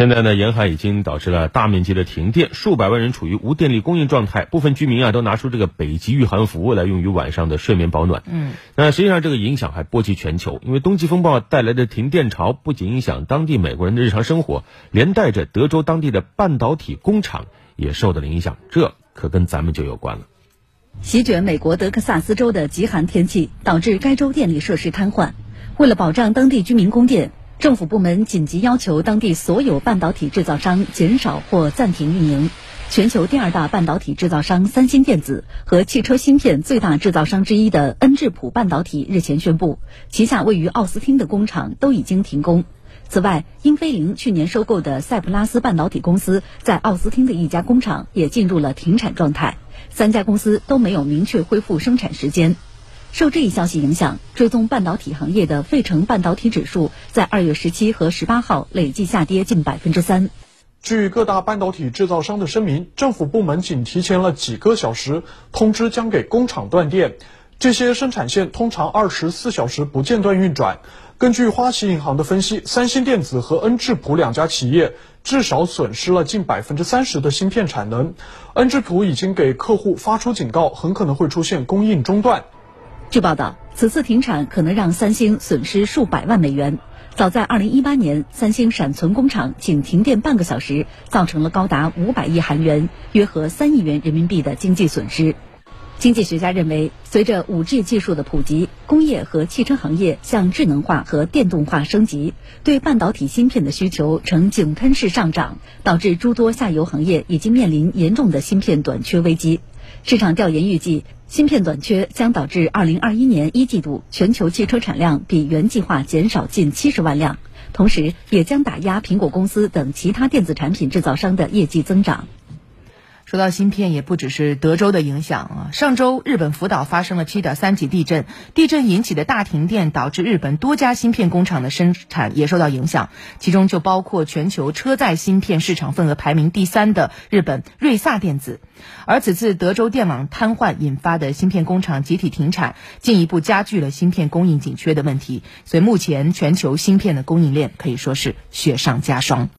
现在呢，沿海已经导致了大面积的停电，数百万人处于无电力供应状态，部分居民啊都拿出这个北极御寒服来用于晚上的睡眠保暖。嗯，那实际上这个影响还波及全球，因为冬季风暴带来的停电潮不仅影响当地美国人的日常生活，连带着德州当地的半导体工厂也受到了影响，这可跟咱们就有关了。席卷美国德克萨斯州的极寒天气导致该州电力设施瘫痪，为了保障当地居民供电。政府部门紧急要求当地所有半导体制造商减少或暂停运营。全球第二大半导体制造商三星电子和汽车芯片最大制造商之一的恩智浦半导体日前宣布，旗下位于奥斯汀的工厂都已经停工。此外，英飞凌去年收购的赛普拉斯半导体公司在奥斯汀的一家工厂也进入了停产状态。三家公司都没有明确恢复生产时间。受这一消息影响，追踪半导体行业的费城半导体指数在二月十七和十八号累计下跌近百分之三。据各大半导体制造商的声明，政府部门仅提前了几个小时通知将给工厂断电。这些生产线通常二十四小时不间断运转。根据花旗银行的分析，三星电子和恩智浦两家企业至少损失了近百分之三十的芯片产能。恩智浦已经给客户发出警告，很可能会出现供应中断。据报道，此次停产可能让三星损失数百万美元。早在2018年，三星闪存工厂仅停电半个小时，造成了高达500亿韩元（约合3亿元人民币）的经济损失。经济学家认为，随着 5G 技术的普及，工业和汽车行业向智能化和电动化升级，对半导体芯片的需求呈井喷式上涨，导致诸多下游行业已经面临严重的芯片短缺危机。市场调研预计。芯片短缺将导致2021年一季度全球汽车产量比原计划减少近70万辆，同时也将打压苹果公司等其他电子产品制造商的业绩增长。说到芯片，也不只是德州的影响啊。上周，日本福岛发生了7.3级地震，地震引起的大停电导致日本多家芯片工厂的生产也受到影响，其中就包括全球车载芯片市场份额排名第三的日本瑞萨电子。而此次德州电网瘫痪引发的芯片工厂集体停产，进一步加剧了芯片供应紧缺的问题。所以，目前全球芯片的供应链可以说是雪上加霜。